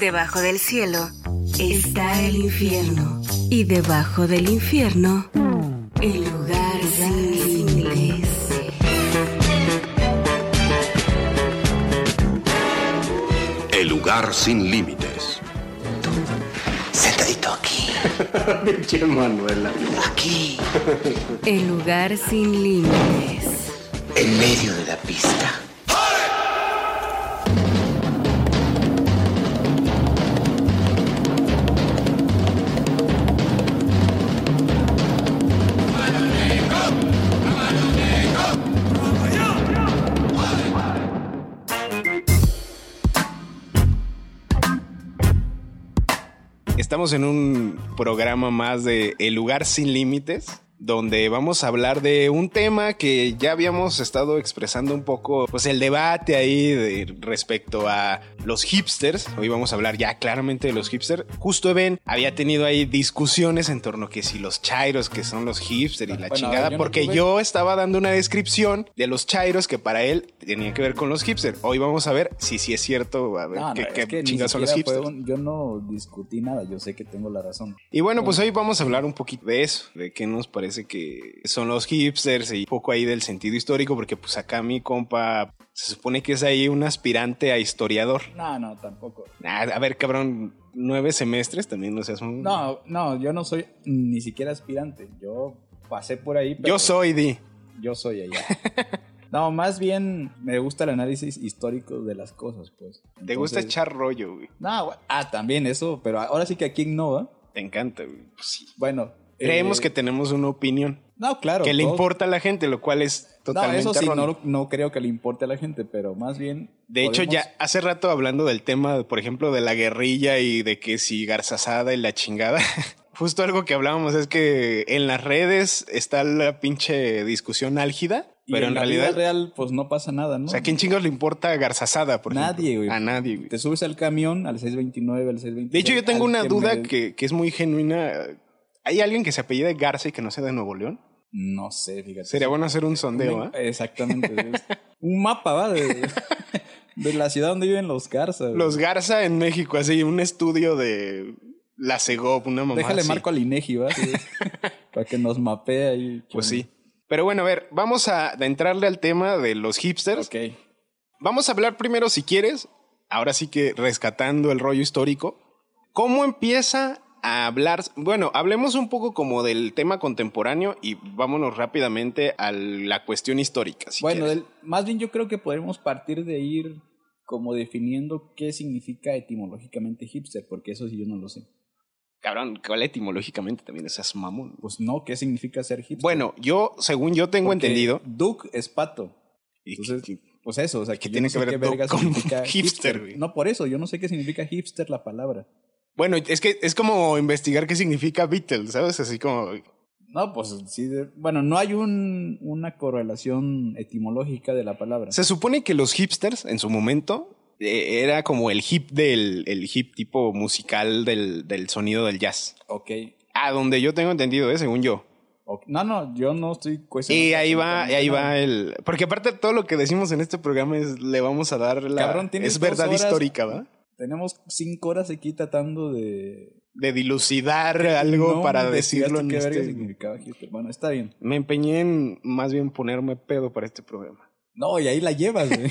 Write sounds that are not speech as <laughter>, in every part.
Debajo del cielo está el infierno. Y debajo del infierno, el lugar sin límites. El lugar sin límites. Sentadito aquí. <laughs> Pinche Manuela. Aquí. El lugar sin límites. En medio de la pista. Estamos en un programa más de El lugar sin límites, donde vamos a hablar de un tema que ya habíamos estado expresando un poco, pues el debate ahí de- respecto a los hipsters. Hoy vamos a hablar ya claramente de los hipsters. Justo Eben había tenido ahí discusiones en torno a que si los chairos que son los hipsters y la Bueno, chingada, yo no porque yo estaba dando una descripción de los chairos que para él tenían que ver con los hipsters. Hoy vamos a ver si sí es cierto, a ver No, no, qué, es qué que ni chingados son los hipsters. un- yo no discutí nada, yo sé que tengo la razón. Y bueno, pues hoy vamos a hablar un poquito de eso, de qué nos parece que son los hipsters y un poco ahí del sentido histórico, porque pues acá mi compa se supone que es ahí un aspirante a historiador. No, no, tampoco. A ver, cabrón, nueve semestres también, no seas un... No, no, yo no soy ni siquiera aspirante. Yo pasé por ahí, pero Yo soy Di. yo soy allá. <laughs> No, más bien me gusta el análisis histórico de las cosas, pues. Te gusta echar rollo, güey. No, ah, también eso, pero ahora sí que aquí innova. Te encanta, güey. Pues sí. Bueno. Creemos eh, que tenemos una opinión No, claro. que le importa a la gente, lo cual es No, totalmente eso sí, no, no creo que le importe a la gente, pero más bien. De hecho, ya hace rato hablando del tema, por ejemplo, de la guerrilla y de que si garzasada y la chingada, <laughs> justo algo que hablábamos es que en las redes está la pinche discusión álgida, pero en, la realidad, vida real, pues no pasa nada, ¿no? o sea, ¿a quién chingos le importa garzasada? Por Nadie, ejemplo? güey. A nadie, güey. Te subes al camión, al 629, al 626. De hecho, yo tengo una duda me- que, que es muy genuina. ¿Hay alguien que se apellide Garza y que no sea de Nuevo León? No sé, fíjate. Sería bueno hacer un sondeo, ¿ah? Exactamente. un mapa, ¿va? De, <laughs> de la ciudad donde viven los Garza. Los Garza en México, así, un estudio de la Segop, una mamá Déjale así. marco al Inegi, ¿va? Sí. <laughs> Para que nos mapee ahí. Pues sí. Pero bueno, a ver, vamos a a entrarle al tema de los hipsters. Ok. Vamos a hablar primero, si quieres, ahora sí que rescatando el rollo histórico, ¿cómo empieza a hablar? Bueno, hablemos un poco como del tema contemporáneo y vámonos rápidamente a la cuestión histórica. si bueno, del- más bien yo creo que podemos partir de ir como definiendo qué significa etimológicamente hipster, porque eso sí yo no lo sé. Cabrón, ¿cuál etimológicamente también esas mamón? Pues no, ¿qué significa ser hipster? Bueno, yo, según yo tengo Porque entendido, Duke es pato. y Entonces, que- Pues eso, o sea, ¿Qué que tiene que ver qué Duke verga con <laughs> hipster, güey? No, por eso, yo no sé qué significa hipster la palabra. Bueno, es que es como investigar qué significa Beatles, ¿sabes? Así como, No, pues sí, de- bueno, no hay un, una correlación etimológica de la palabra. Se supone que los hipsters en su momento eh, era como el hip del el hip tipo musical del, del sonido del jazz. Ok. A donde yo tengo entendido, ¿eh? según yo. No, no, yo no estoy cuestionando. Y ahí va, y ahí va el. Porque aparte todo lo que decimos en este programa es le vamos a dar la. Cabrón, es verdad horas- histórica, ¿va? Tenemos cinco horas aquí tratando de. De dilucidar algo No para decirlo en qué este. significaba hipster. Bueno, está bien. Me empeñé en más bien ponerme pedo para este programa. No, y ahí la llevas, güey. <laughs>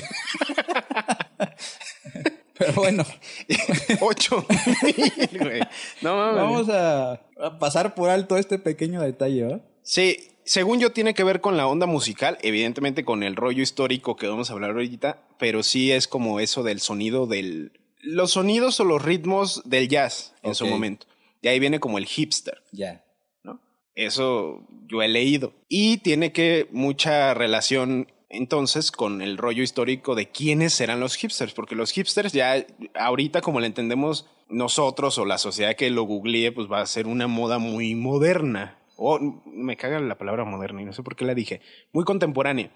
Pero bueno, <laughs> Ocho güey. No mames. vamos a, a pasar por alto este pequeño detalle, ¿va? Sí, según yo tiene que ver con la onda musical, evidentemente con el rollo histórico que vamos a hablar ahorita, pero sí es como eso del sonido del... Los sonidos o los ritmos del jazz en su Ok. momento. Y ahí viene como el hipster, Ya. ¿no? Eso yo he leído. Y tiene que mucha relación entonces con el rollo histórico de quiénes serán los hipsters, porque los hipsters ya ahorita como lo entendemos nosotros o la sociedad que lo googlee, pues va a ser una moda muy moderna. O me caga la palabra moderna y no sé por qué la dije. Muy contemporánea,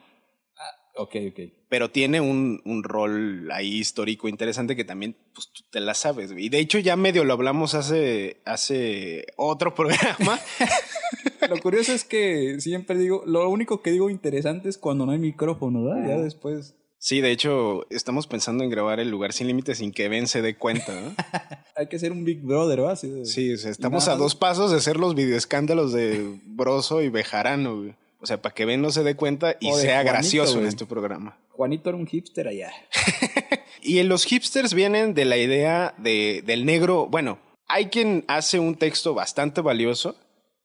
Ok, ok. pero tiene un, un rol ahí histórico interesante que también pues, tú te la sabes. güey. Y de hecho ya medio lo hablamos hace, hace otro programa. <laughs> Lo curioso es que siempre digo, lo único que digo interesante es cuando no hay micrófono, ¿verdad? Ya después. Sí, de hecho, estamos pensando en grabar el lugar sin límites sin que Ben se dé cuenta, ¿no? <laughs> Hay que ser un Big Brother, de- Sí, o sea, estamos a dos pasos de hacer los videoescándalos de Broso y Bejarano, güey. O sea, para que Ben no se dé cuenta y sea Juanito, gracioso en este programa. Juanito era un hipster allá. <laughs> Y en los hipsters vienen de la idea de, del negro. Bueno, hay quien hace un texto bastante valioso.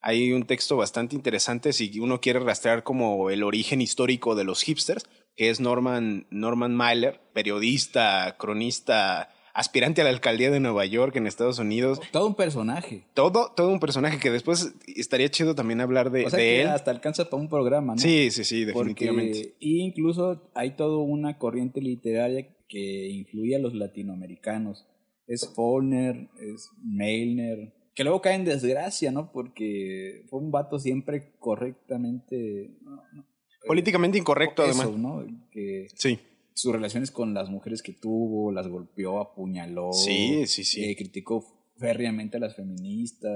Hay un texto bastante interesante si uno quiere rastrear como el origen histórico de los hipsters, que es Norman, Norman Mailer, periodista, cronista, aspirante a la alcaldía de Nueva York en Estados Unidos. Todo un personaje. Todo, todo un personaje que después estaría chido también hablar de, O sea de que él. hasta alcanza para un programa, ¿no? Sí, sí, sí, definitivamente. y incluso hay toda una corriente literaria que incluye a los latinoamericanos. Es Faulkner, es Meilner, que luego cae en desgracia, ¿no? Porque fue un vato siempre correctamente... no, no, Políticamente incorrecto, eso, además. ¿no? Que Sí. Sus relaciones con las mujeres que tuvo, las golpeó, apuñaló. Sí, sí, sí. eh, criticó férreamente a las feministas.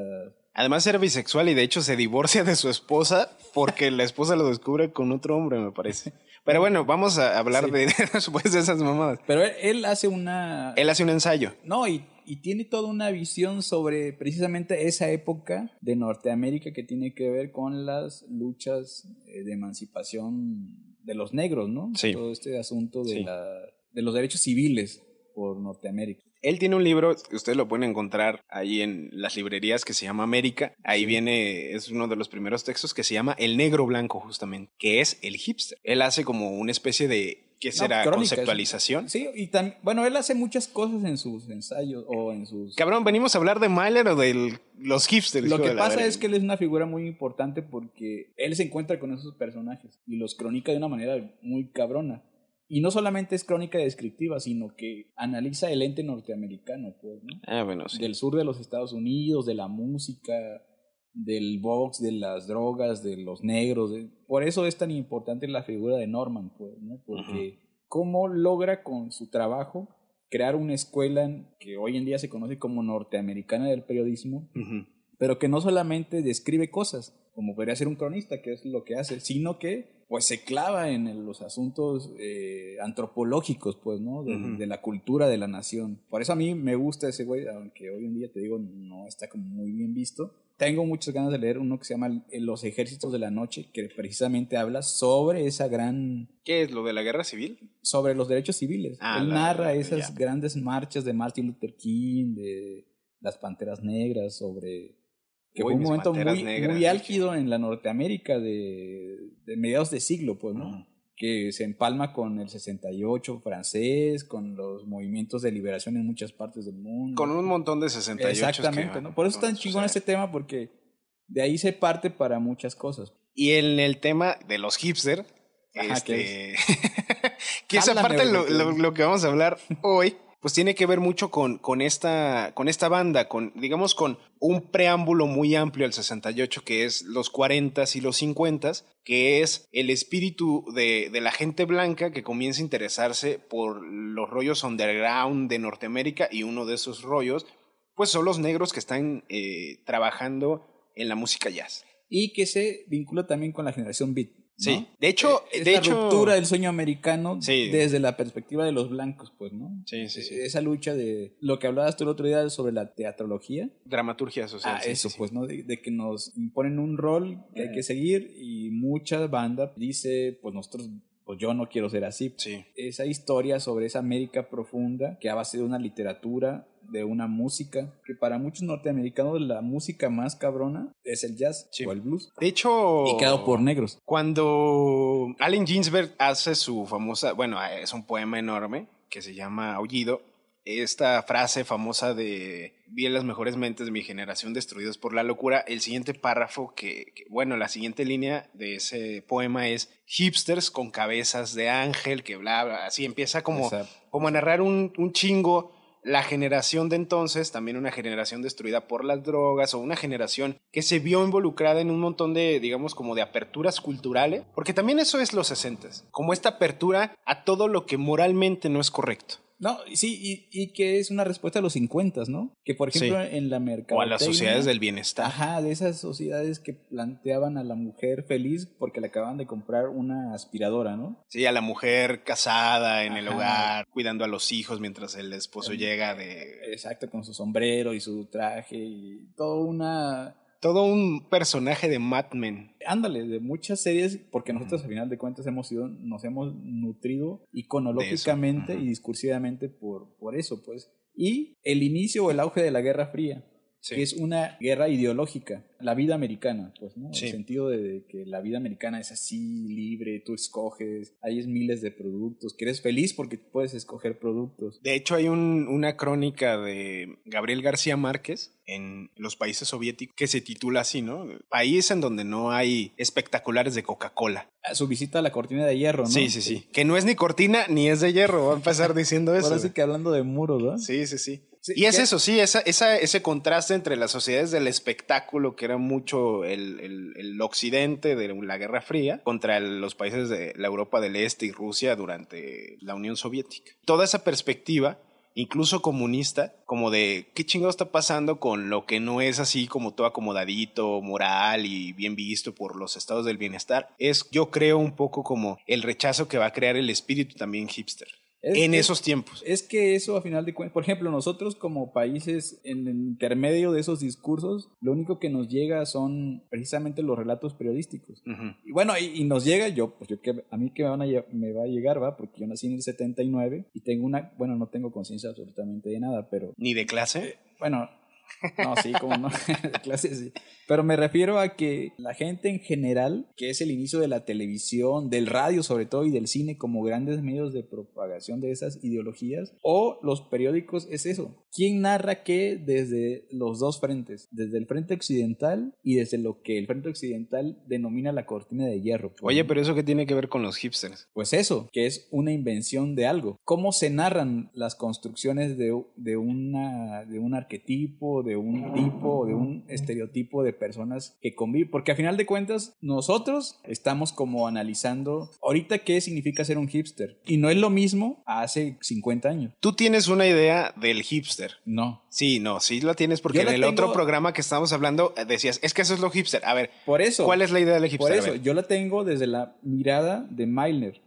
Además era bisexual y de hecho se divorcia de su esposa porque la esposa lo descubre con otro hombre, me parece. Pero bueno, vamos a hablar Sí. de <laughs> después de esas mamadas. Pero él, él hace una... Él hace un ensayo. No, y, y tiene toda una visión sobre precisamente esa época de Norteamérica que tiene que ver con las luchas eh, de emancipación de los negros, ¿no? Sí. Todo este asunto de, Sí. la, de los derechos civiles por Norteamérica. Él tiene un libro, ustedes lo pueden encontrar ahí en las librerías que se llama América. Ahí viene, es uno de los primeros textos que se llama El Negro Blanco, justamente, que es el hipster. Él hace como una especie de, ¿qué será? Conceptualización. Sí, y también, bueno, él hace muchas cosas en sus ensayos o en sus... Cabrón, ¿venimos a hablar de Mahler o de los hipsters? Lo que pasa es que él es una figura muy importante porque él se encuentra con esos personajes y los cronica de una manera muy cabrona. Y no solamente es crónica descriptiva, sino que analiza el ente norteamericano, pues, ¿no? Ah, bueno, sí. Del sur de los Estados Unidos, de la música, del box, de las drogas, de los negros. de- Por eso es tan importante la figura de Norman, pues, ¿no? Porque cómo logra con su trabajo crear una escuela que hoy en día se conoce como norteamericana del periodismo, Ujú. pero que no solamente describe cosas, como podría ser un cronista, que es lo que hace, sino que pues se clava en los asuntos eh, antropológicos, pues, ¿no? De, Ujú. de la cultura de la nación. Por eso a mí me gusta ese güey, aunque hoy en día te digo no está como muy bien visto. Tengo muchas ganas de leer uno que se llama El- Los Ejércitos de la Noche, que precisamente habla sobre esa gran ¿Qué es lo de la guerra civil? sobre los derechos civiles. Ah, Él la- narra la- esas ya. grandes marchas de Martin Luther King, de las Panteras Negras, sobre que Uy, fue un momento muy, Negras, muy álgido en la Norteamérica de, de mediados de siglo, pues, ¿no? Que se empalma con el 68 francés, con los movimientos de liberación en muchas partes del mundo. Con un montón de 68. Exactamente, ¿no? Por eso es tan chingón este tema, porque de ahí se parte para muchas cosas. Y en el tema de los hipster, Ajá, este, <laughs> que esa parte lo- lo que vamos a hablar hoy, pues tiene que ver mucho con, con, esta, con esta banda, con, digamos, con un preámbulo muy amplio al 68, que es los 40s y los 50s, que es el espíritu de, de la gente blanca que comienza a interesarse por los rollos underground de Norteamérica y uno de esos rollos, pues son los negros que están eh, trabajando en la música jazz. Y que se vincula también con la generación beat. ¿No? Sí, de hecho, es de la hecho, ruptura del sueño americano Sí. desde la perspectiva de los blancos, pues, ¿no? Sí, sí, sí. Esa lucha de lo que hablabas tú el otro día sobre la teatrología. dramaturgia social. ah, sí, eso, sí. pues, ¿no? De, de que nos imponen un rol que hay que seguir y mucha banda dice, pues nosotros, pues yo no quiero ser así. Sí. Esa historia sobre esa América profunda que a base de una literatura, de una música, que para muchos norteamericanos la música más cabrona es el jazz Sí. o el blues. De hecho, Y quedado por negros. cuando Allen Ginsberg hace su famosa, bueno, es un poema enorme que se llama Aullido, esta frase famosa de vi a las mejores mentes de mi generación destruidos por la locura, el siguiente párrafo que, que- bueno, la siguiente línea de ese poema es hipsters con cabezas de ángel, que bla, bla, así empieza como, como a narrar un, un chingo la generación de entonces, también una generación destruida por las drogas o una generación que se vio involucrada en un montón de, digamos, como de aperturas culturales, porque también eso es los 60, como esta apertura a todo lo que moralmente no es correcto. No, sí, y, y, que es una respuesta a los 50, ¿no? Que por ejemplo en la mercadotecnia... O a las sociedades del bienestar. Ajá, de esas sociedades que planteaban a la mujer feliz porque le acaban de comprar una aspiradora, ¿no? Sí, a la mujer casada en el hogar, cuidando a los hijos mientras el esposo llega de... Exacto, con su sombrero y su traje y todo una todo un personaje de Mad Men. Ándale, de muchas series, porque nosotros al final de cuentas hemos sido, nos hemos nutrido iconológicamente y discursivamente por, por eso, pues. Y el inicio o el auge de la Guerra Fría que es una guerra ideológica, la vida americana, pues, ¿no? En el sentido de que la vida americana es así, libre, tú escoges, hay miles de productos, que eres feliz porque puedes escoger productos. De hecho, hay un, una crónica de Gabriel García Márquez en los países soviéticos que se titula así, ¿no? País en donde no hay espectaculares de Coca-Cola. Su visita a la cortina de hierro, ¿no? Sí, sí, sí. Que no es ni cortina ni es de hierro, va a empezar diciendo eso. Ahora sí que hablando de muros, ¿no? Sí, sí, sí y es eso, sí, esa, esa, ese contraste entre las sociedades del espectáculo, que era mucho el, el, el, occidente de la Guerra Fría, contra los países de la Europa del Este y Rusia durante la Unión Soviética. Toda esa perspectiva, incluso comunista, como de qué chingado está pasando con lo que no es así como todo acomodadito, moral y bien visto por los estados del bienestar, es yo creo un poco como el rechazo que va a crear el espíritu también hipster en esos tiempos. Es que eso a final de cuentas, por ejemplo, nosotros como países en el intermedio de esos discursos, lo único que nos llega son precisamente los relatos periodísticos. Y bueno, y, nos llega, yo, pues yo que a mí que me, van a, me va a llegar, va, porque yo nací en el 79 y tengo una, bueno, no tengo conciencia absolutamente de nada, pero... ¿Ni de clase? Eh, bueno, no, sí, como no, <laughs> clase sí. Pero me refiero a que la gente en general, que es el inicio de la televisión, del radio sobre todo y del cine como grandes medios de propagación de esas ideologías, o los periódicos, es eso. ¿Quién narra qué desde los dos frentes? Desde el frente occidental y desde lo que el frente occidental denomina la cortina de hierro. Oye, pero eso qué tiene que ver con los hipsters? Pues eso, que es una invención de algo. ¿Cómo se narran las construcciones de, de, una, de un arquetipo, de un tipo, de un estereotipo de personas que conviven, porque a final de cuentas nosotros estamos como analizando ahorita qué significa ser un hipster y no es lo mismo hace 50 años. Tú tienes una idea del hipster. No. Sí, no, sí lo tienes porque en el otro programa que estábamos hablando eh, decías, es que eso es lo hipster. A ver, por eso. ¿Cuál es la idea del hipster? Por eso, yo la tengo desde la mirada de Milner.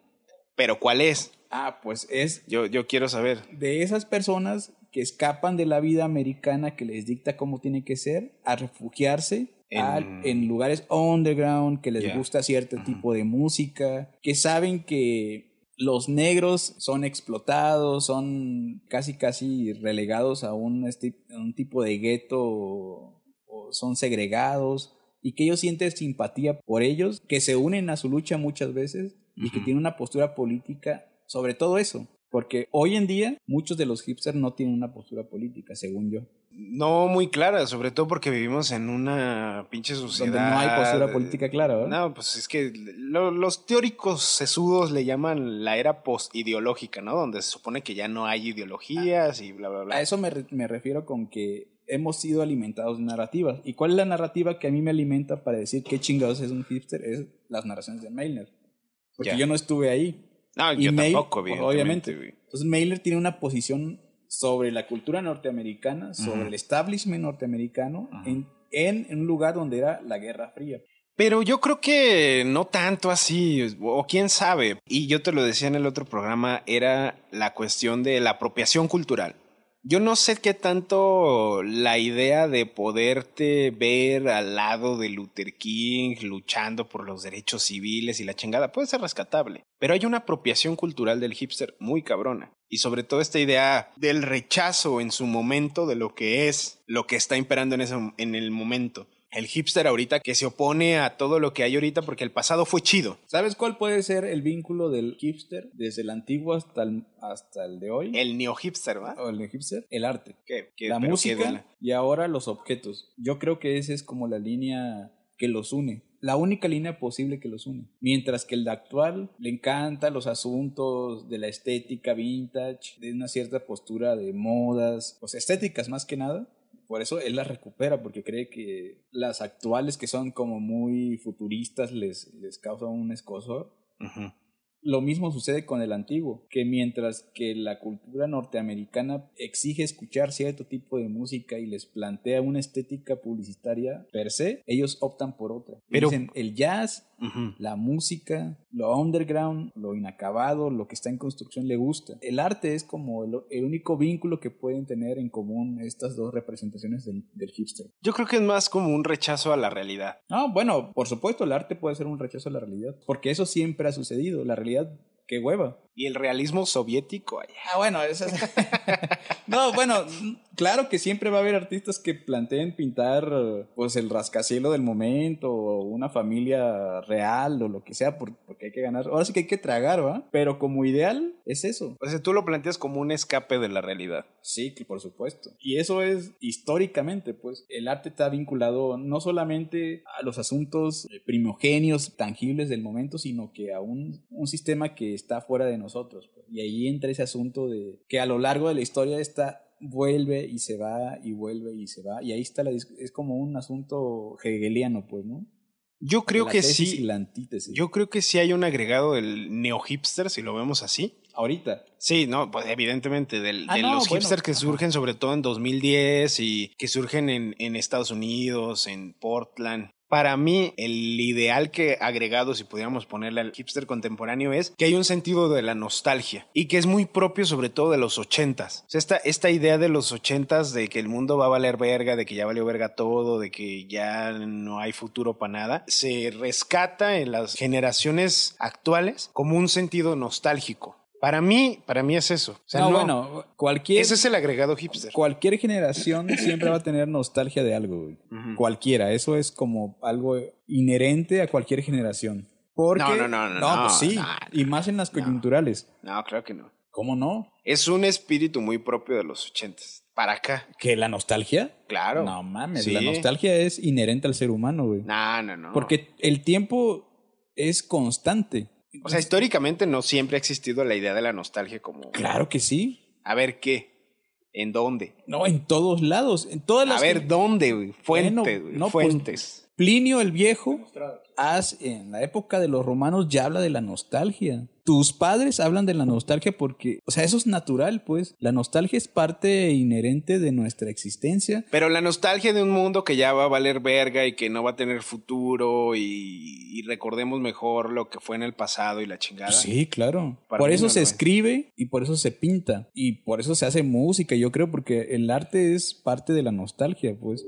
Pero ¿cuál es? Ah, pues es... Yo, yo quiero saber. De esas personas que escapan de la vida americana que les dicta cómo tiene que ser, a refugiarse en, lugares underground, que les gusta cierto tipo de música, que saben que los negros son explotados, son casi casi relegados a un, un tipo de gueto o, son segregados y que ellos sienten simpatía por ellos, que se unen a su lucha muchas veces y que tienen una postura política sobre todo eso. Porque hoy en día muchos de los hipsters no tienen una postura política, según yo. No muy clara, sobre todo porque vivimos en una pinche sociedad. Donde no hay postura política clara, ¿verdad? No, pues es que los teóricos sesudos le llaman la era postideológica, ¿no? Donde se supone que ya no hay ideologías y bla, bla, bla. A eso me, me refiero con que hemos sido alimentados de narrativas. ¿Y cuál es la narrativa que a mí me alimenta para decir qué chingados es un hipster? Es las narraciones de Mailner. Porque yo no estuve ahí. No, yo tampoco, obviamente. Entonces Mailer tiene una posición sobre la cultura norteamericana, sobre el establishment norteamericano, en, en, un lugar donde era la Guerra Fría. Pero yo creo que no tanto así, o quién sabe. Y yo te lo decía en el otro programa, era la cuestión de la apropiación cultural. Yo no sé qué tanto la idea de poderte ver al lado de Luther King luchando por los derechos civiles y la chingada puede ser rescatable. Pero hay una apropiación cultural del hipster muy cabrona. Y sobre todo esta idea del rechazo en su momento de lo que es, lo que está imperando en, ese, en el momento el hipster ahorita que se opone a todo lo que hay ahorita porque el pasado fue chido. ¿Sabes cuál puede ser el vínculo del hipster desde el antiguo hasta el, hasta el de hoy? El neo-hipster, ¿va? O el neo-hipster. El arte. ¿Qué? la música y ahora los objetos. Yo creo que esa es como la línea que los une. La única línea posible que los une. Mientras que el de actual le encanta los asuntos de la estética vintage, de una cierta postura de modas, pues estéticas más que nada por eso él las recupera, porque cree que las actuales que son como muy futuristas les, les causan un escosor. Lo mismo sucede con el antiguo, que mientras que la cultura norteamericana exige escuchar cierto tipo de música y les plantea una estética publicitaria per se, ellos optan por otra. Pero- Dicen, el jazz, La música, lo underground, lo inacabado, lo que está en construcción le gusta. El arte es como el, el único vínculo que pueden tener en común estas dos representaciones del, del hipster. Yo creo que es más como un rechazo a la realidad. No, bueno, por supuesto, el arte puede ser un rechazo a la realidad, porque eso siempre ha sucedido. La realidad, qué hueva. Y el realismo soviético, ay, Ah, bueno, eso es... <laughs> no, bueno, claro que siempre va a haber artistas que planteen pintar pues el rascacielos del momento o una familia real o lo que sea por- porque hay que ganar. Ahora sí que hay que tragar, ¿va? Pero como ideal es eso. O sea, tú lo planteas como un escape de la realidad. Sí, por supuesto. Y eso es históricamente, pues el arte está vinculado no solamente a los asuntos eh, primogenios, tangibles del momento, sino que a un, un sistema que está fuera de nosotros. pues. Y ahí entra ese asunto de que a lo largo de la historia está vuelve y se va y vuelve y se va y ahí está la es como un asunto hegeliano pues no Yo creo La que tesis y sí. la antítesis Yo creo que sí hay un agregado del neo-hipster, si lo vemos así. ahorita Sí, no, pues evidentemente del- Ah, de no, los bueno, hipsters que ajá. surgen sobre todo en 2010 y que surgen en, en Estados Unidos, en Portland. Para mí, el ideal que agregado, si pudiéramos ponerle al hipster contemporáneo, es que hay un sentido de la nostalgia y que es muy propio sobre todo de los ochentas. O sea, esta, esta idea de los ochentas de que el mundo va a valer verga, de que ya valió verga todo, de que ya no hay futuro para nada, se rescata en las generaciones actuales como un sentido nostálgico. Para mí, para mí es eso. O sea, no, no- bueno cualquier ese es el agregado hipster. cualquier generación siempre va a tener nostalgia de algo güey. Cualquiera eso es como algo inherente a cualquier generación porque No, no, no, no, no, pues sí no, y más en las coyunturales No, creo que no. cómo no Es un espíritu muy propio de los ochentas. Para acá, que la nostalgia claro. no mames Sí. la nostalgia es inherente al ser humano güey No, no, no. porque el tiempo es constante O sea, históricamente no siempre ha existido la idea de la nostalgia como... claro que sí A ver, ¿qué? ¿En dónde? no en todos lados en todas las A ver, ¿dónde, güey? Fuentes, Bueno, no, pues, Fuentes. Plinio el Viejo, en la época de los romanos ya habla de la nostalgia. Tus padres hablan de la nostalgia porque, o sea, eso es natural, pues. La nostalgia es parte inherente de nuestra existencia. Pero la nostalgia de un mundo que ya va a valer verga y que no va a tener futuro y, y recordemos mejor lo que fue en el pasado y la chingada. Sí, claro. Para por eso no se es. escribe y por eso se pinta y por eso se hace música, yo creo, porque el arte es parte de la nostalgia, pues.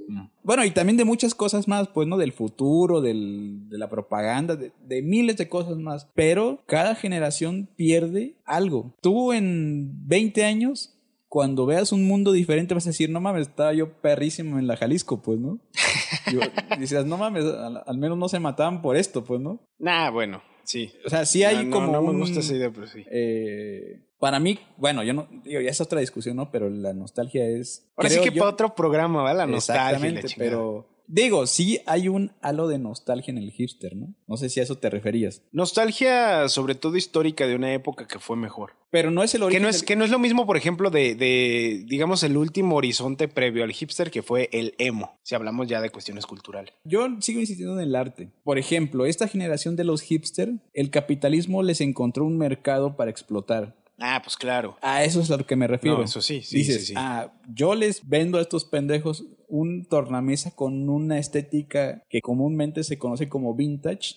Bueno, y también de muchas cosas más, pues, ¿no? Del futuro, del, de la propaganda, de, de miles de cosas más. Pero cada generación pierde algo. Tú en 20 años, cuando veas un mundo diferente, vas a decir, no mames, estaba yo perrísimo en la Jalisco, pues, ¿no? <laughs> Y dices, no mames, al, al menos no se mataban por esto, pues, ¿no? Nah, bueno, sí. O sea, sí hay No, no, como no me un- gusta esa idea, pero sí. eh, para mí, bueno, yo no, digo, ya es otra discusión, ¿no? Pero la nostalgia es. Ahora sí que yo- para otro programa, ¿va? La nostalgia. la Exactamente, pero. Digo, sí hay un halo de nostalgia en el hipster, ¿no? No sé si a eso te referías. Nostalgia, sobre todo histórica, de una época que fue mejor. Pero no es el Que origen. no, es, del- que no es lo mismo, por ejemplo, de, de, digamos, el último horizonte previo al hipster, que fue el emo, si hablamos ya de cuestiones culturales. Yo sigo insistiendo en el arte. Por ejemplo, esta generación de los hipster, el capitalismo les encontró un mercado para explotar. Ah, pues claro. A eso es a lo que me refiero. No, eso sí, sí, Dices, sí, sí. ah, yo les vendo a estos pendejos un tornamesa con una estética que comúnmente se conoce como vintage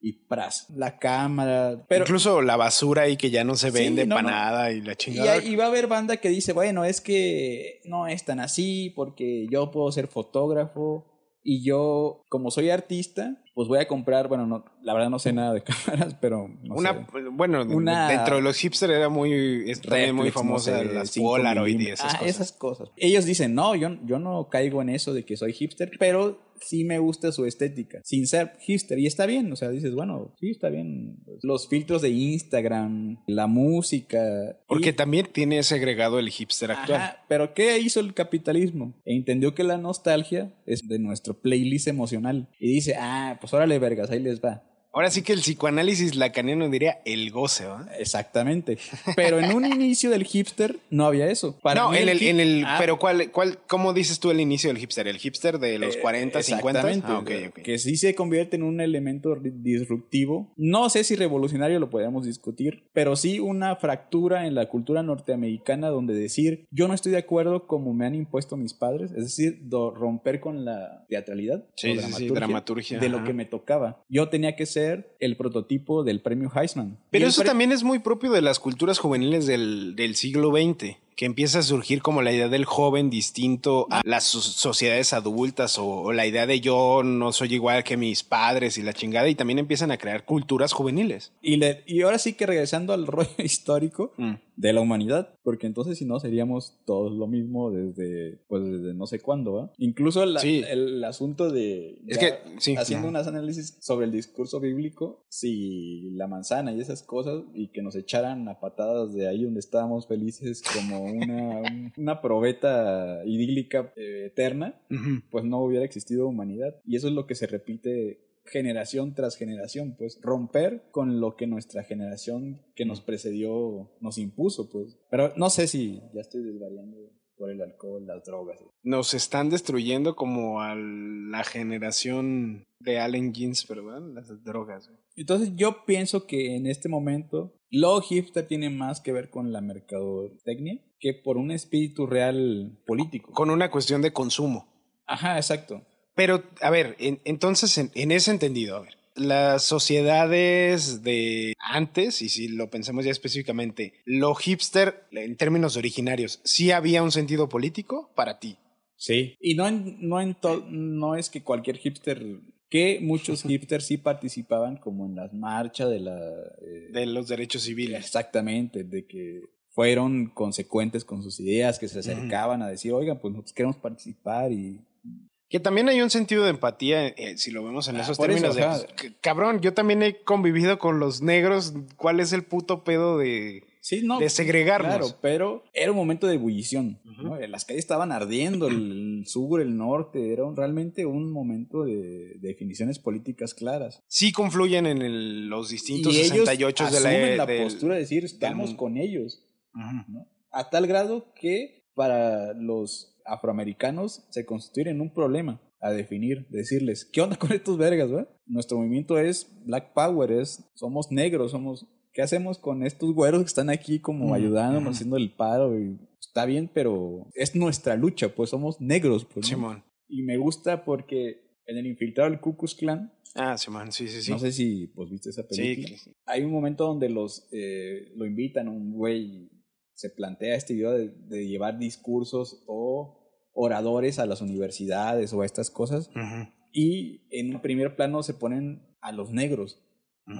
y pras. La cámara. Pero Incluso la basura ahí que ya no se Sí, vende no, para no. nada y la y, chingada. hay- y va a haber banda que dice, bueno, es que no es tan así porque yo puedo ser fotógrafo y yo, como soy artista, pues voy a comprar, bueno, no, la verdad no sé nada de <laughs> cámaras, pero no Una, sé. bueno, Una- dentro de los hipsters era muy, es muy Reflex, no famosa sé, las Polaroid y esas Ah, cosas. esas cosas. Ellos dicen, no, yo, yo no caigo en eso de que soy hipster, pero sí me gusta su estética, sin ser hipster. Y está bien, o sea, dices, bueno, sí, está bien. Los filtros de Instagram, la música. Porque y- también tiene ese agregado el hipster actual. Ajá, pero ¿qué hizo el capitalismo? Entendió que la nostalgia es de nuestro playlist emocional. Y dice, ah, pues órale, vergas, ahí les va. Ahora sí que el psicoanálisis lacaniano diría el goce, ¿va? Exactamente. Pero en un inicio del hipster no había eso. Para no, en el, en el Ah, pero ¿cuál, cuál, ¿cómo dices tú el inicio del hipster? ¿El hipster de los eh, 40, 50? exactamente. Ah, ok, ok. Que sí se convierte en un elemento disruptivo. No sé si revolucionario lo podríamos discutir, pero sí una fractura en la cultura norteamericana donde decir yo no estoy de acuerdo como me han impuesto mis padres, es decir, romper con la teatralidad Sí, o sí, sí, dramaturgia, de lo que me tocaba. Yo tenía que ser el prototipo del premio Heisman. Pero eso pre- también es muy propio de las culturas juveniles del, del siglo XX, que empieza a surgir como la idea del joven distinto a las so- sociedades adultas o, o la idea de yo no soy igual que mis padres y la chingada, y también empiezan a crear culturas juveniles. Y, le- y ahora sí que regresando al <laughs> rollo histórico Mm. de la humanidad, porque entonces si no seríamos todos lo mismo desde, pues desde no sé cuándo, ¿va? Incluso la- Sí. el, asunto de... Es que, sí, Haciendo unos análisis sobre el discurso bíblico, si la manzana y esas cosas, y que nos echaran a patadas de ahí donde estábamos felices como una, un- una probeta idílica eh, eterna, pues no hubiera existido humanidad. Y eso es lo que se repite generación tras generación, pues romper con lo que nuestra generación que nos precedió nos impuso, pues. Pero no sé si ya estoy desvariando por el alcohol, las drogas. Nos están destruyendo como a la generación de Allen Ginsberg, ¿verdad? Las drogas. güey. Entonces yo pienso que en este momento lo hipster tiene más que ver con la mercadotecnia que por un espíritu real político. Con una cuestión de consumo. Ajá, exacto. Pero, a ver, en- entonces, en, en ese entendido, a ver, las sociedades de antes, y si lo pensamos ya específicamente, lo hipster, en términos originarios, ¿sí había un sentido político para ti? Sí. Y no, en, no, en to- no es que cualquier hipster, que muchos hipsters sí participaban como en las marchas de la... eh, De los derechos civiles. exactamente, de que fueron consecuentes con sus ideas, que se acercaban a decir, oigan, pues nosotros queremos participar y... Que también hay un sentido de empatía, eh, si lo vemos en Ah, esos términos. eso, de, pues, cabrón, yo también he convivido con los negros. ¿Cuál es el puto pedo de, Sí, no. de segregarnos? Claro, pero era un momento de ebullición. ¿no? Las calles estaban ardiendo, el, sur, el norte, era un- realmente un momento de, de definiciones políticas claras. Sí confluyen en el- los distintos y ellos 68 de la, asumen la del- postura de decir, estamos mundo". con ellos. A tal grado que para los afroamericanos se constituyen en un problema a definir, decirles, ¿qué onda con estos vergas, güey? Nuestro movimiento es Black Power, es, somos negros, somos, ¿qué hacemos con estos güeros que están aquí como Ujú, ayudándonos, haciendo el paro? Y está bien, pero es nuestra lucha, pues somos negros, pues. ¿no? Simón. Y me gusta porque en el infiltrado del Ku Klux Klan, Ah, Simón, sí, sí, sí. no sé si pues viste esa Sí, película. que- Hay un momento donde los eh, lo invitan a un güey, se plantea esta idea de, de llevar discursos o oradores a las universidades o a estas cosas y en un primer plano se ponen a los negros.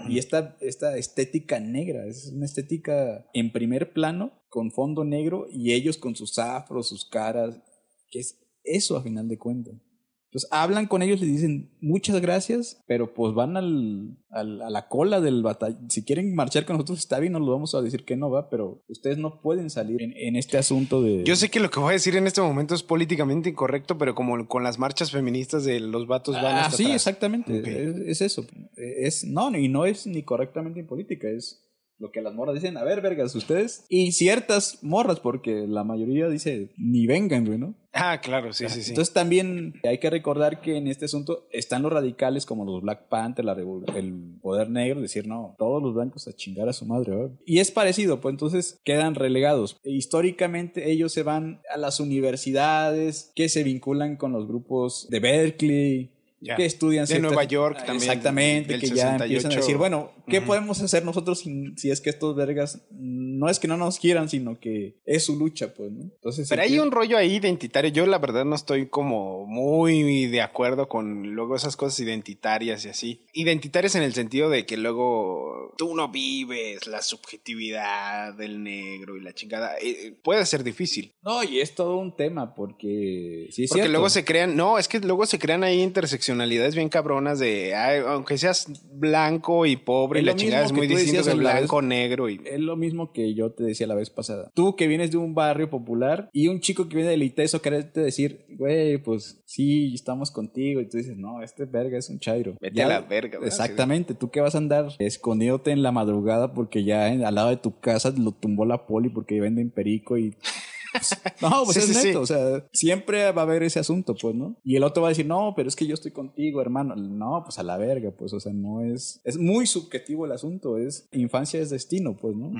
Y esta, esta estética negra, es una estética en primer plano, con fondo negro, y ellos con sus afros, sus caras, que es eso a final de cuentas. Entonces hablan con ellos, les dicen muchas gracias, pero pues van al, al- a la cola del batallón. Si quieren marchar con nosotros está bien, no lo vamos a decir que no va, pero ustedes no pueden salir en, en este asunto de... Yo sé que lo que voy a decir en este momento es políticamente incorrecto, pero como con las marchas feministas de los vatos van Ah, hasta sí, atrás. exactamente. Es, es eso. Es, no, y no es ni correctamente en política, es lo que las morras dicen. A ver, vergas, ustedes. Y ciertas morras, porque la mayoría dice, ni vengan, güey, ¿no? Ah, claro, sí, sí, sí. Entonces también hay que recordar que en este asunto están los radicales como los Black Panther, la el poder negro, decir, no, todos los blancos a chingar a su madre. ¿verdad? Y es parecido, pues entonces quedan relegados. E históricamente ellos se van a las universidades que se vinculan con los grupos de Berkeley. Ya. Que estudian De ciertas- Nueva York Ah, también, Exactamente, que ya 68. empiezan a decir, bueno, ¿qué podemos hacer nosotros si, si es que estos vergas no es que no nos quieran, sino que es su lucha, pues, ¿no? Entonces, Pero hay un rollo ahí identitario. Yo la verdad no estoy como muy de acuerdo con luego esas cosas identitarias y así. Identitarias en el sentido de que luego tú no vives la subjetividad del negro y la chingada. Eh, puede ser difícil. No, y es todo un tema porque sí es Porque cierto. luego se crean, no, es que luego se crean ahí bien cabronas de, ay, aunque seas blanco y pobre y la chingada es muy distinto que la vez- blanco, negro y... Es lo mismo que yo te decía la vez pasada. Tú que vienes de un barrio popular y un chico que viene del ITESO quererte decir, güey, pues sí, estamos contigo. Y tú dices, no, este verga es un chairo. Vete Ya- a la verga, ¿verdad? Exactamente. Tú que vas a andar escondiéndote en la madrugada porque ya en- al lado de tu casa lo tumbó la poli porque venden perico y... No, pues Sí, es sí, sí. neto, o sea, siempre va a haber ese asunto, pues, ¿no? Y el otro va a decir, no, pero es que yo estoy contigo, hermano. No, pues a la verga, pues, o sea, no es... Es muy subjetivo el asunto, es... Infancia es destino, pues, ¿no?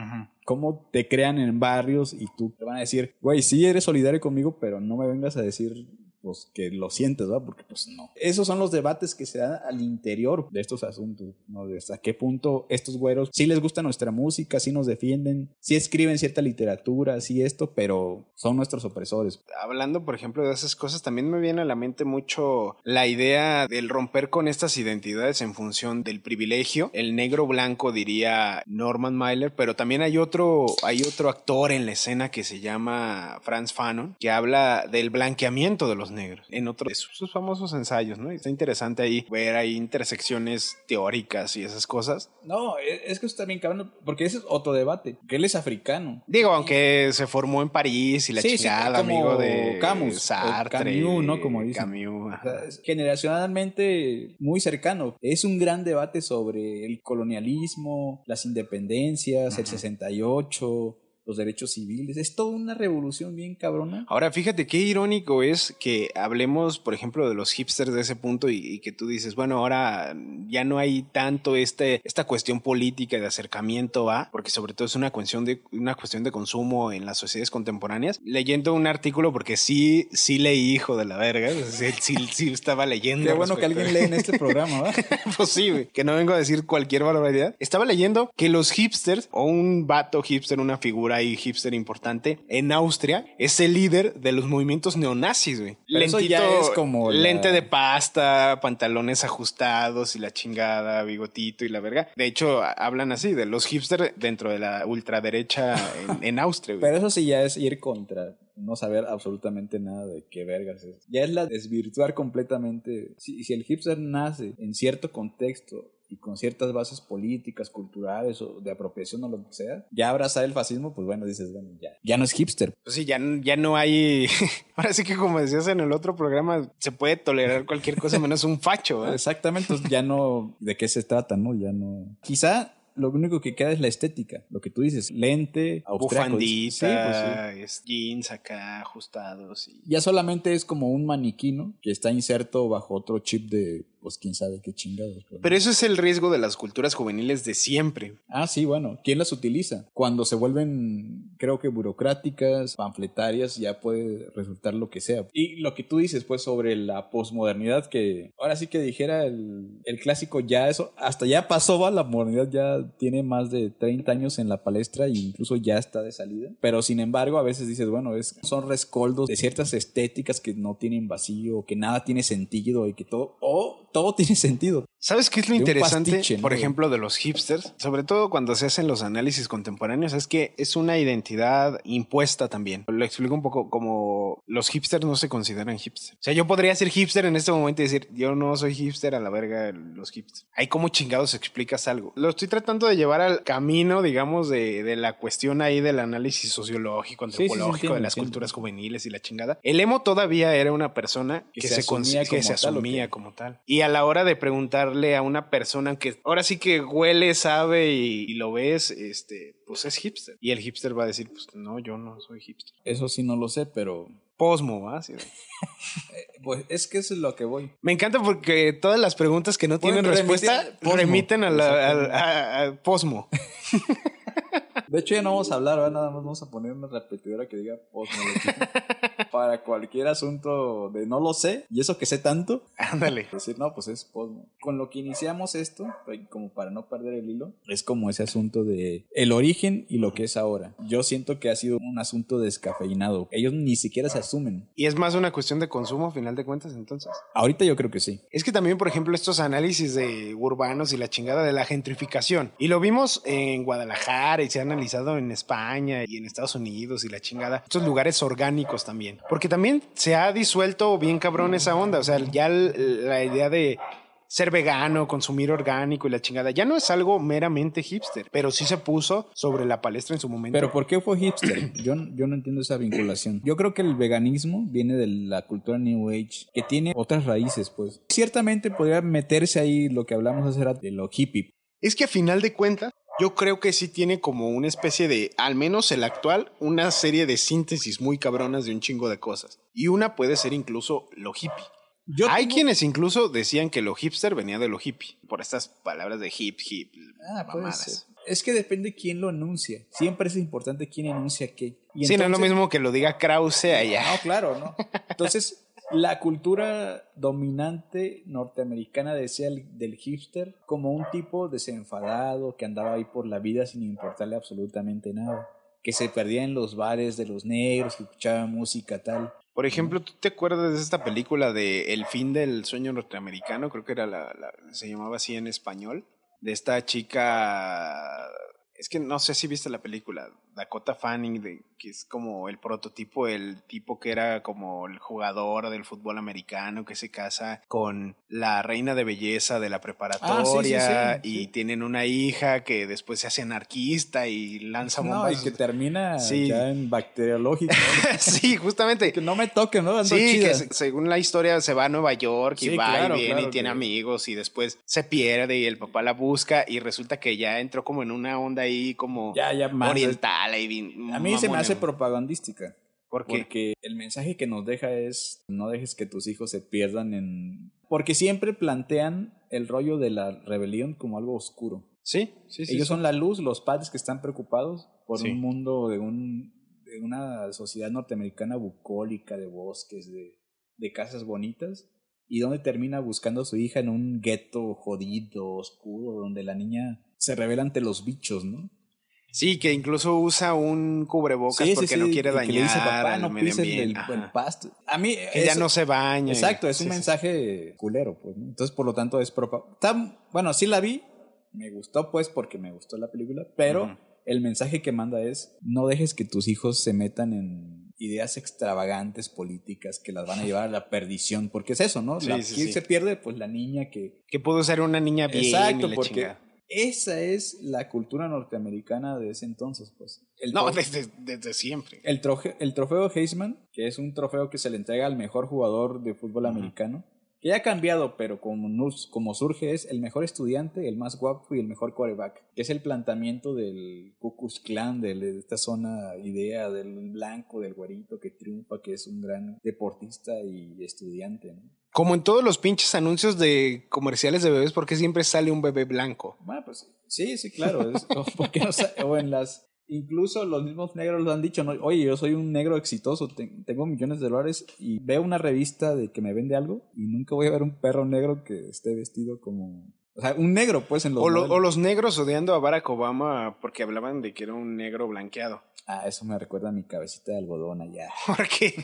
cómo te crean en barrios y tú te van a decir, güey, sí eres solidario conmigo, pero no me vengas a decir pues que lo sientes, ¿verdad? Porque pues no. Esos son los debates que se dan al interior de estos asuntos, ¿no? De hasta qué punto estos güeros sí les gusta nuestra música, sí nos defienden, sí escriben cierta literatura, sí esto, pero son nuestros opresores. Hablando, por ejemplo, de esas cosas, también me viene a la mente mucho la idea del romper con estas identidades en función del privilegio. El negro blanco diría Norman Mailer, pero también hay otro, hay otro actor en la escena que se llama Franz Fanon, que habla del blanqueamiento de los negros en otro de sus, famosos ensayos, ¿no? Está interesante ahí ver ahí intersecciones teóricas y esas cosas. No, e, es que eso está bien cabrón, porque ese es otro debate, que él es africano. Digo, aunque se formó en París y la Sí, sí, chingada, como amigo de Camus, Sartre, Camus, ¿no? Como dicen. Camus, O ajá. sea, es generacionalmente muy cercano. Es un gran debate sobre el colonialismo, las independencias, el 68, los derechos civiles. Es toda una revolución bien cabrona. Ahora, fíjate qué irónico es que hablemos, por ejemplo, de los hipsters de ese punto y, y que tú dices, bueno, ahora ya no hay tanto este, esta cuestión política de acercamiento a, porque sobre todo es una cuestión de, una cuestión de consumo en las sociedades contemporáneas. Leyendo un artículo, porque sí, sí leí, hijo de la verga, sí, sí, sí estaba leyendo. Qué bueno que alguien lee en <laughs> este programa, ¿va? pues sí, que no vengo a decir cualquier barbaridad. Estaba leyendo que los hipsters, o un vato hipster, una figura ahí hipster importante, en Austria, es el líder de los movimientos neonazis, güey. Eso ya es como la- Lente de pasta, pantalones ajustados y la chingada, bigotito y la verga. De hecho, hablan así de los hipsters dentro de la ultraderecha en, <laughs> en Austria, güey. Pero eso sí ya es ir contra no saber absolutamente nada de qué vergas es. Ya es la desvirtuar completamente. Si, si el hipster nace en cierto contexto y con ciertas bases políticas, culturales o de apropiación o lo que sea, ya abrazar el fascismo, pues bueno, dices, bueno, ya, ya no es hipster. Pues sí, ya, ya no hay. <laughs> Ahora sí que, como decías en el otro programa, se puede tolerar cualquier cosa menos un facho, ¿verdad? Exactamente, ya no, ¿de qué se trata, no? Ya no. Quizá lo único que queda es la estética, lo que tú dices, lente. Bufandita, Sí, pues sí. jeans acá ajustados y. Ya solamente es como un maniquí, ¿no? Que está inserto bajo otro chip de, pues quién sabe qué chingados. pues. Pero eso es el riesgo de las culturas juveniles de siempre. Ah, sí, bueno, ¿quién las utiliza? Cuando se vuelven, creo que burocráticas, panfletarias, ya puede resultar lo que sea. Y lo que tú dices, pues, sobre la posmodernidad, que ahora sí que dijera el, el clásico, ya eso, hasta ya pasó, va, la modernidad ya tiene más de 30 años en la palestra e incluso ya está de salida. Pero sin embargo, a veces dices, bueno, es, son rescoldos de ciertas estéticas que no tienen vacío, que nada tiene sentido y que todo, o todo tiene sentido. ¿Sabes qué es lo De interesante, pastiche, ¿no, por ejemplo, de los hipsters? Sobre todo cuando se hacen los análisis contemporáneos, es que es una identidad impuesta también. Lo explico un poco como los hipsters no se consideran hipsters. O sea, yo podría ser hipster en este momento y decir, yo no soy hipster a la verga los hipsters. Ahí como chingados explicas algo. Lo estoy tratando de llevar al camino, digamos, de, de la cuestión ahí del análisis sociológico, Sí, sí, sí, antropológico entiendo, de las entiendo. culturas juveniles y la chingada. El emo todavía era una persona que, Que se, asumía se como tal, ¿o asumía qué? como tal. Y a la hora de preguntarle a una persona que ahora sí que huele, sabe y, y lo ves, este, pues es hipster. Y el hipster va a decir, pues no, yo no soy hipster. Eso sí no lo sé, pero Posmo. Sí. <laughs> pues es que eso es lo que voy. Me encanta porque todas las preguntas que no tienen respuesta remiten a la, al- a- a Posmo. <laughs> De hecho, ya no vamos a hablar, ¿verdad? nada más vamos a poner una repetidora que diga postmología. <laughs> para cualquier asunto de no lo sé, y eso que sé tanto, Ándale. <laughs> decir, no, pues es posmo. Con lo que iniciamos esto, pues, como para no perder el hilo, es como ese asunto de el origen y lo que es ahora. Yo siento que ha sido un asunto descafeinado. Ellos ni siquiera se asumen. Y es más una cuestión de consumo, a final de cuentas, entonces. Ahorita yo creo que sí. Es que también, por ejemplo, estos análisis de urbanos y la chingada de la gentrificación. Y lo vimos en Guadalajara y se ha en España y en Estados Unidos y la chingada. Estos lugares orgánicos también. Porque también se ha disuelto bien cabrón esa onda. O sea, ya la idea de ser vegano, consumir orgánico y la chingada. Ya no es algo meramente hipster, pero sí se puso sobre la palestra en su momento. Pero ¿por qué fue hipster? <clears throat> Yo, yo no entiendo esa vinculación. Yo creo que el veganismo viene de la cultura New Age, que tiene otras raíces, pues. Ciertamente podría meterse ahí lo que hablamos hace rato de lo hippie. Es que a final de cuentas, yo creo que sí tiene como una especie de, al menos el actual, una serie de síntesis muy cabronas de un chingo de cosas. Y una puede ser incluso lo hippie. Yo Hay tengo- quienes incluso decían que lo hipster venía de lo hippie, por estas palabras de hip, hip, Ah, mamadas. Es que depende quién lo anuncia. Siempre es importante quién enuncia qué. Y sí, no es lo mismo que lo diga Krause allá. No, claro, ¿no? Entonces, la cultura dominante norteamericana decía el- del hipster como un tipo desenfadado que andaba ahí por la vida sin importarle absolutamente nada. Que se perdía en los bares de los negros, que escuchaba música tal. Por ejemplo, ¿tú te acuerdas de esta película de El fin del sueño norteamericano? Creo que era la, la- se llamaba así en español. De esta chica. Es que no sé si viste la película. Dakota Fanning, de, que es como el prototipo, el tipo que era como el jugador del fútbol americano que se casa con la reina de belleza de la preparatoria Ah, sí, sí, y tienen una hija que después se hace anarquista y lanza No, bombas. y que termina Sí. ya en bacteriológico. ¿no? <laughs> sí, justamente. que no me toquen, ¿no? Ando Sí, chida. que se- según la historia se va a Nueva York y va claro, y viene claro y tiene amigos y después se pierde y el papá la busca y resulta que ya entró como en una onda ahí como Ya, ya más. oriental. A mí se me hace propagandística. ¿Por qué? Porque el mensaje que nos deja es no dejes que tus hijos se pierdan en... Porque siempre plantean el rollo de la rebelión como algo oscuro. Sí, sí, sí. Ellos sí. son la luz, los padres que están preocupados por Sí. un mundo de, un, de una sociedad norteamericana bucólica, de bosques, de, de casas bonitas. Y donde termina buscando a su hija en un gueto jodido, oscuro, donde la niña se revela ante los bichos, ¿no? Sí, que incluso usa un cubrebocas Sí, sí, porque sí, no quiere dañar le dice, papá, al no medio ambiente. el, el pasto. A mí que ya no se baña. Exacto, es sí, un sí, sí. mensaje culero, pues. ¿no? Entonces, por lo tanto, es propa- está- Bueno, sí la vi, me gustó, pues, porque me gustó la película, pero Ujú. el mensaje que manda es: no dejes que tus hijos se metan en ideas extravagantes políticas que las van a llevar a la perdición, porque es eso, ¿no? Sí, La- sí, ¿Quién sí. se pierde? Pues la niña que. Que pudo ser una niña bien. Exacto, y la porque chingada. Esa es la cultura norteamericana de ese entonces, pues. El No, desde, desde siempre. el, troje- el trofeo Heisman, que es un trofeo que se le entrega al mejor jugador de fútbol americano, que ya ha cambiado, pero como, surge es el mejor estudiante, el más guapo y el mejor quarterback, que es el planteamiento del Ku Klux Klan, de, de esta zona idea del blanco, del güerito que triunfa, que es un gran deportista y estudiante. ¿no? Como en todos los pinches anuncios de comerciales de bebés, porque siempre sale un bebé blanco. Bueno, pues sí, sí, claro. Es, o, <laughs> ¿por qué no o en las. Incluso los mismos negros lo han dicho, ¿no? Oye, yo soy un negro exitoso, te- tengo millones de dólares y veo una revista de que me vende algo y nunca voy a ver un perro negro que esté vestido como... O sea, un negro, pues, en los... O, lo- modelos. o los negros odiando a Barack Obama porque hablaban de que era un negro blanqueado. Ah, eso me recuerda a mi cabecita de algodón allá. <laughs> ¿Por qué?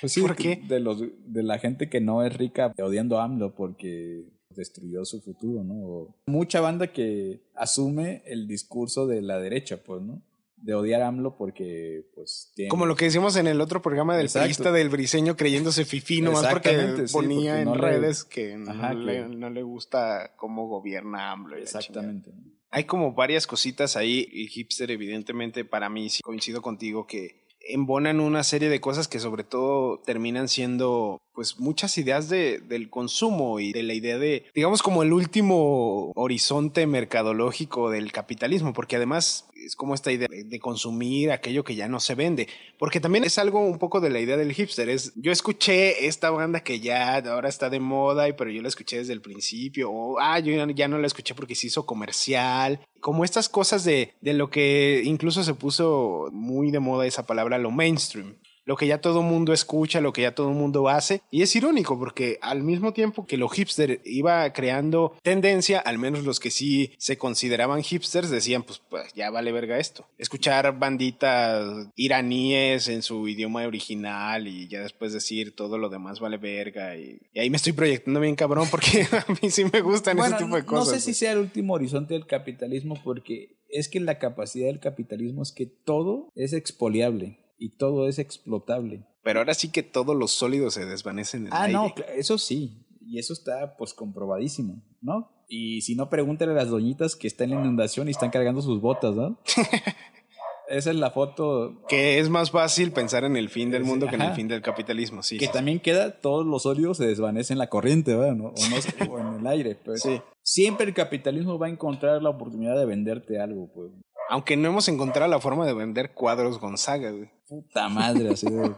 Pues sí, ¿Por qué? De, los, de la gente que no es rica odiando a AMLO porque destruyó su futuro, ¿no? Mucha banda que asume el discurso de la derecha, pues, ¿no? De odiar a AMLO porque, pues, tiene... Como lo que decimos en el otro programa del periodista del briseño creyéndose fifí nomás porque sí, ponía en le- redes que, Ajá, no, que- Le, no le gusta cómo gobierna AMLO. Exactamente. Hay como varias cositas ahí y hipster evidentemente para mí sí coincido contigo que embonan una serie de cosas que sobre todo terminan siendo pues muchas ideas de, del consumo y de la idea de digamos como el último horizonte mercadológico del capitalismo porque además es como esta idea de, consumir aquello que ya no se vende. Porque también es algo un poco de la idea del hipster es yo escuché esta banda que ya ahora está de moda y pero yo la escuché desde el principio o ah yo ya- ya no la escuché porque se hizo comercial. Como estas cosas de, de lo que incluso se puso muy de moda esa palabra lo mainstream lo que ya todo mundo escucha, lo que ya todo mundo hace. Y es irónico porque al mismo tiempo que lo hipster iba creando tendencia, al menos los que sí se consideraban hipsters decían, pues, pues ya vale verga esto. Escuchar banditas iraníes en su idioma original y ya después decir todo lo demás vale verga. Y, y ahí me estoy proyectando bien cabrón porque <laughs> a mí sí me gustan Bueno, ese tipo de cosas. No sé si sea el último horizonte del capitalismo porque es que la capacidad del capitalismo es que todo es expoliable y todo es explotable. Pero ahora sí que todos los sólidos se desvanecen en el Ah, no, aire. cla- eso sí. Y eso está pues comprobadísimo, ¿no? Y si no, pregúntale a las doñitas que están en la inundación y están cargando sus botas, ¿no? <laughs> Esa es la foto Que es más fácil pensar en el fin del mundo que en el fin del capitalismo, sí. que sí. también queda, todos los óleos se desvanecen en la corriente, ¿verdad? ¿no? O, no o en el aire, pues. Sí. Siempre el capitalismo va a encontrar la oportunidad de venderte algo, pues. Aunque no hemos encontrado la forma de vender cuadros Gonzaga, güey. Puta madre, así de,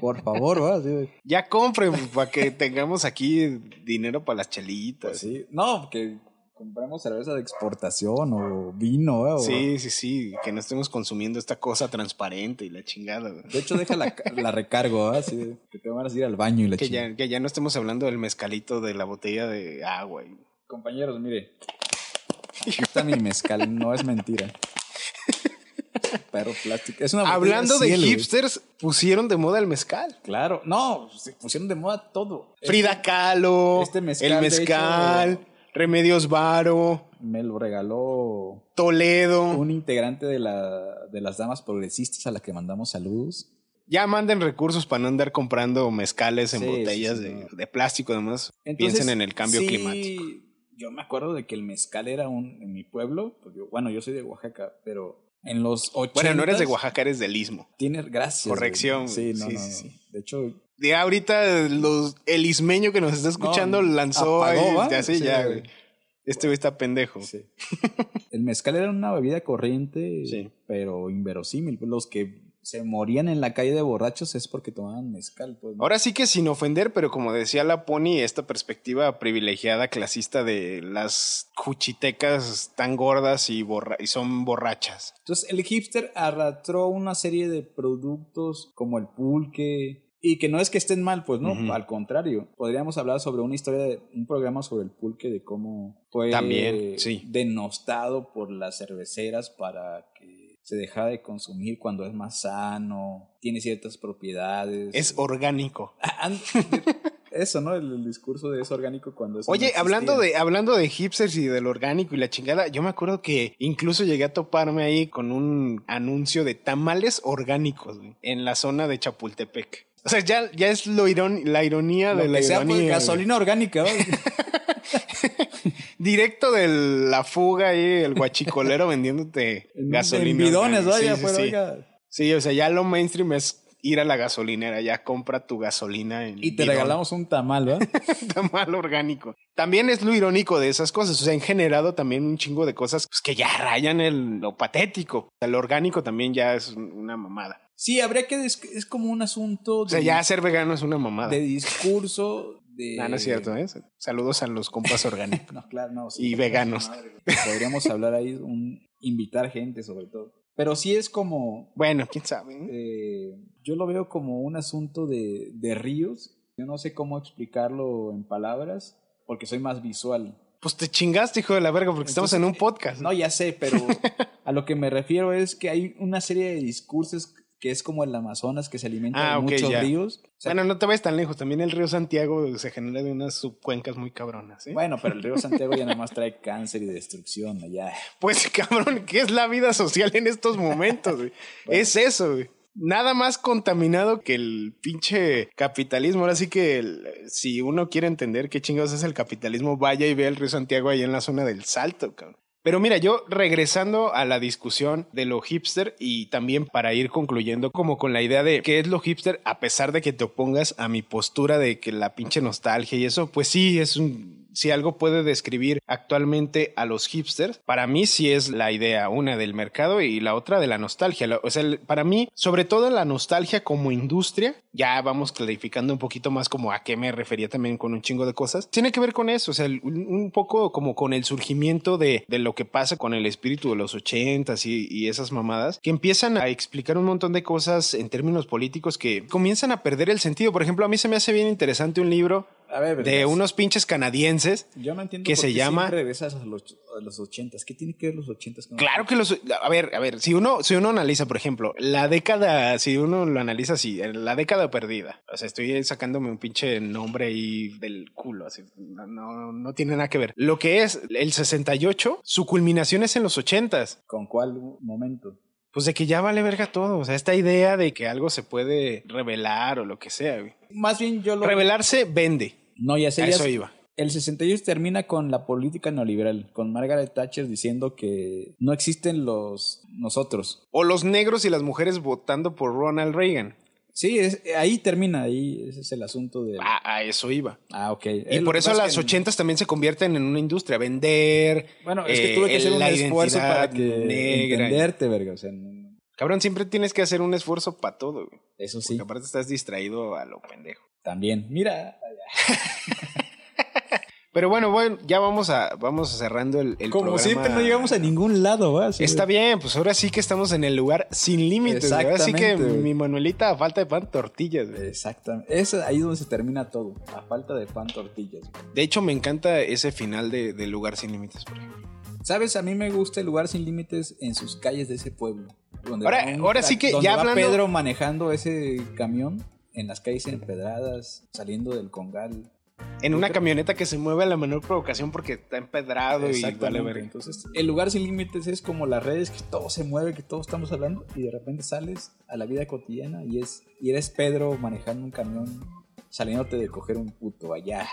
por favor, ¿verdad? Así de, Ya compren para que tengamos aquí dinero para las chelitas. pues sí. No, que compremos cerveza de exportación o vino. O- Sí, sí, sí, que no estemos consumiendo esta cosa transparente y la chingada. güey. De hecho, deja la, la recargo. Así de, que te van a ir al baño y la Que chingada. ya, que ya no estemos hablando del mezcalito de la botella de agua. y- Compañeros, mire. <laughs> Aquí está mi mezcal, no es mentira. <laughs> Pero plástico. Es una botella Hablando de cielo, güey. hipsters, pusieron de moda el mezcal. Claro, no, se pusieron de moda todo. Frida Kahlo, este mezcal, el mezcal, hecho- Remedios Varo, Me lo regaló Toledo. un integrante de, la, de las damas progresistas a las que mandamos saludos. Ya manden recursos para no andar comprando mezcales en Sí, botellas sí, sí, de, no. de plástico, además. Entonces, Piensen en el cambio climático. Yo me acuerdo de que el mezcal era un en mi pueblo, pues yo- bueno, yo soy de Oaxaca, pero en los 80 Bueno, no eres de Oaxaca, eres del Istmo. Tienes gracias. güey. Corrección, Sí, sí, no, sí, no, sí. De hecho, De ahorita los, el ismeño que nos está escuchando No, lanzó apagó, ahí, ya sí, ya, güey. güey. Este güey está pendejo. Sí. El mezcal era una bebida corriente, Sí. pero inverosímil. Los que se morían en la calle de borrachos es porque tomaban mezcal. Pues, ¿no? Ahora sí que sin ofender, pero como decía la Pony, esta perspectiva privilegiada clasista de las cuchitecas tan gordas y, borra- y son borrachas. Entonces el hipster arrastró una serie de productos como el pulque. Y que no es que estén mal, pues no, al contrario. Podríamos hablar sobre una historia de un programa sobre el pulque, de cómo fue También, sí. denostado por las cerveceras para que se dejara de consumir cuando es más sano, tiene ciertas propiedades. Es orgánico. Ah, <laughs> Eso, ¿no? El, el discurso de es orgánico cuando es. Oye, hablando de, hablando de hipsters y de lo orgánico y la chingada, yo me acuerdo que incluso llegué a toparme ahí con un anuncio de tamales orgánicos güey, en la zona de Chapultepec. O sea, ya, ya es lo irón- la ironía Lo de la que sea, ironía. pues, güey. gasolina orgánica. <laughs> Directo de la fuga ahí, el guachicolero <laughs> vendiéndote En- gasolina. En bidones, vaya, Sí, sí, pero sí. oiga. Sí, o sea, ya lo mainstream es ir a la gasolinera, ya compra tu gasolina en Y te bidón. regalamos un tamal, ¿verdad? <laughs> tamal orgánico. También es lo irónico de esas cosas. O sea, han generado también un chingo de cosas pues, que ya rayan el, lo patético. O sea, lo orgánico también ya es un- una mamada. Sí, habría que. Es como un asunto O sea, ya ser vegano es una mamada. de discurso. De... No, no es cierto, ¿eh? Saludos a los compas orgánicos. <laughs> No, claro, no. Y veganos. Podríamos hablar ahí, un, invitar gente sobre todo. Pero sí es como. bueno, quién sabe. ¿eh? eh, yo lo veo como un asunto de, de ríos. Yo no sé cómo explicarlo en palabras, porque soy más visual. Pues te chingaste, hijo de la verga, porque estamos en un podcast. No, ya sé, pero <laughs> a lo que me refiero es que hay una serie de discursos que es como el Amazonas que se alimenta Ah, de ok, muchos ya. ríos. O sea, bueno, no te vayas tan lejos. También el río Santiago se genera de unas subcuencas muy cabronas. ¿eh? Bueno, pero el río <laughs> Santiago ya nada más trae cáncer y destrucción allá. Pues <laughs> cabrón, ¿qué es la vida social en estos momentos? güey? <laughs> Es eso, güey. Nada más contaminado que el pinche capitalismo. Ahora sí que el- si uno quiere entender qué chingados es el capitalismo, vaya y vea el río Santiago ahí en la zona del Salto, cabrón. Pero mira, yo regresando a la discusión de lo hipster y también para ir concluyendo como con la idea de qué es lo hipster, a pesar de que te opongas a mi postura de que la pinche nostalgia y eso, pues sí, es un, si algo puede describir actualmente a los hipsters, para mí sí es la idea, una del mercado y la otra de la nostalgia. O sea, para mí, sobre todo la nostalgia como industria, ya vamos clarificando un poquito más como a qué me refería también con un chingo de cosas, tiene que ver con eso, o sea, un poco como con el surgimiento de, de lo que pasa con el espíritu de los ochentas y, y esas mamadas, que empiezan a explicar un montón de cosas en términos políticos que comienzan a perder el sentido. Por ejemplo, a mí se me hace bien interesante un libro A ver, de unos pinches canadienses Yo no entiendo que por se qué llama- regresas a los, a los. ¿Qué tiene que ver los ochentas con Claro que los. A ver, a ver, si uno, si uno analiza, por ejemplo, la década, si uno lo analiza así, la década perdida. O sea, estoy sacándome un pinche nombre ahí del culo, así. No, no, no tiene nada que ver. Lo que es el 68, su culminación es en los 80s. ¿Con cuál momento? Pues de que ya vale verga todo. O sea, esta idea de que algo se puede revelar o lo que sea. güey. Más bien yo lo... Revelarse vende. No, ya sé. A ya eso iba. El 68 termina con la política neoliberal, con Margaret Thatcher diciendo que no existen los nosotros. O los negros y las mujeres votando por Ronald Reagan. Sí, es, ahí termina, ahí ese es el asunto de... Ah, a eso iba. Ah, ok. Y Es por eso pasa las ochentas también se convierten en una industria, vender. Bueno, es que eh, tuve que hacer un esfuerzo para que negra. entenderte, verga. O sea, no- Cabrón, siempre tienes que hacer un esfuerzo para todo, güey. eso sí, Porque aparte estás distraído a lo pendejo. también. Mira, <laughs> Pero bueno, bueno, ya vamos a vamos cerrando el, el como programa. siempre no llegamos a ningún lado, ¿va? Está bien, pues ahora sí que estamos en el lugar sin límites. Ahora sí que güey. mi Manuelita a falta de pan, tortillas. güey. Exactamente. Es ahí donde se termina todo. A falta de pan tortillas. güey. De hecho, me encanta ese final de, de Lugar sin límites. por ejemplo. ¿Sabes? A mí me gusta el lugar sin límites en sus calles de ese pueblo. Donde Ahora- va ahora sí que donde ya va hablando- Pedro manejando ese camión en las calles empedradas, saliendo del congal. En una camioneta que se mueve a la menor provocación porque está empedrado y vale verga. Entonces, el lugar sin límites es como las redes que todo se mueve, que todos estamos hablando y de repente sales a la vida cotidiana y es y eres Pedro manejando un camión saliéndote de coger un puto allá.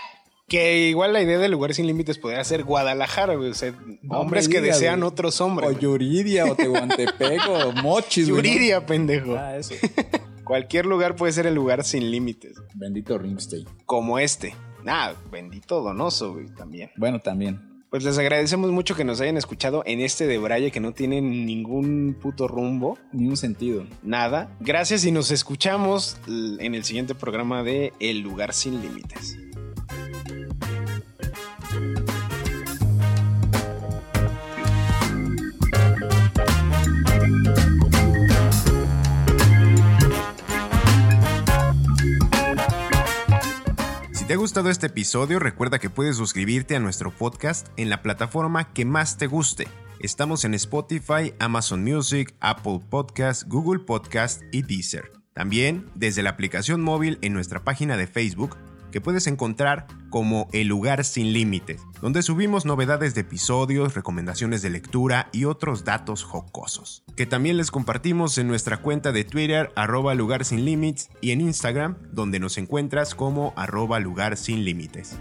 Que igual la idea de Lugar sin límites podría ser Guadalajara, güey. O sea, No hombres que desean güey. otros hombres. O güey. Yuridia o Tehuantepec o <laughs> Mochis. Yuridia, pendejo. Ah, eso. <laughs> Cualquier lugar puede ser el lugar sin límites. Bendito Rimstein. Como este. Ah, bendito Donoso, güey, también. Bueno, también. Pues les agradecemos mucho que nos hayan escuchado en este de Braille que no tiene ningún puto rumbo, Ni un sentido. nada. Gracias y nos escuchamos en el siguiente programa de El lugar sin límites. Te ha gustado este episodio, recuerda que puedes suscribirte a nuestro podcast en la plataforma que más te guste. Estamos en Spotify, Amazon Music, Apple Podcast, Google Podcast y Deezer. También desde la aplicación móvil en nuestra página de Facebook que puedes encontrar como El Lugar Sin Límites, donde subimos novedades de episodios, recomendaciones de lectura y otros datos jocosos, que también les compartimos en nuestra cuenta de Twitter arroba Lugar Sin Límites y en Instagram, donde nos encuentras como arroba Lugar Sin Límites.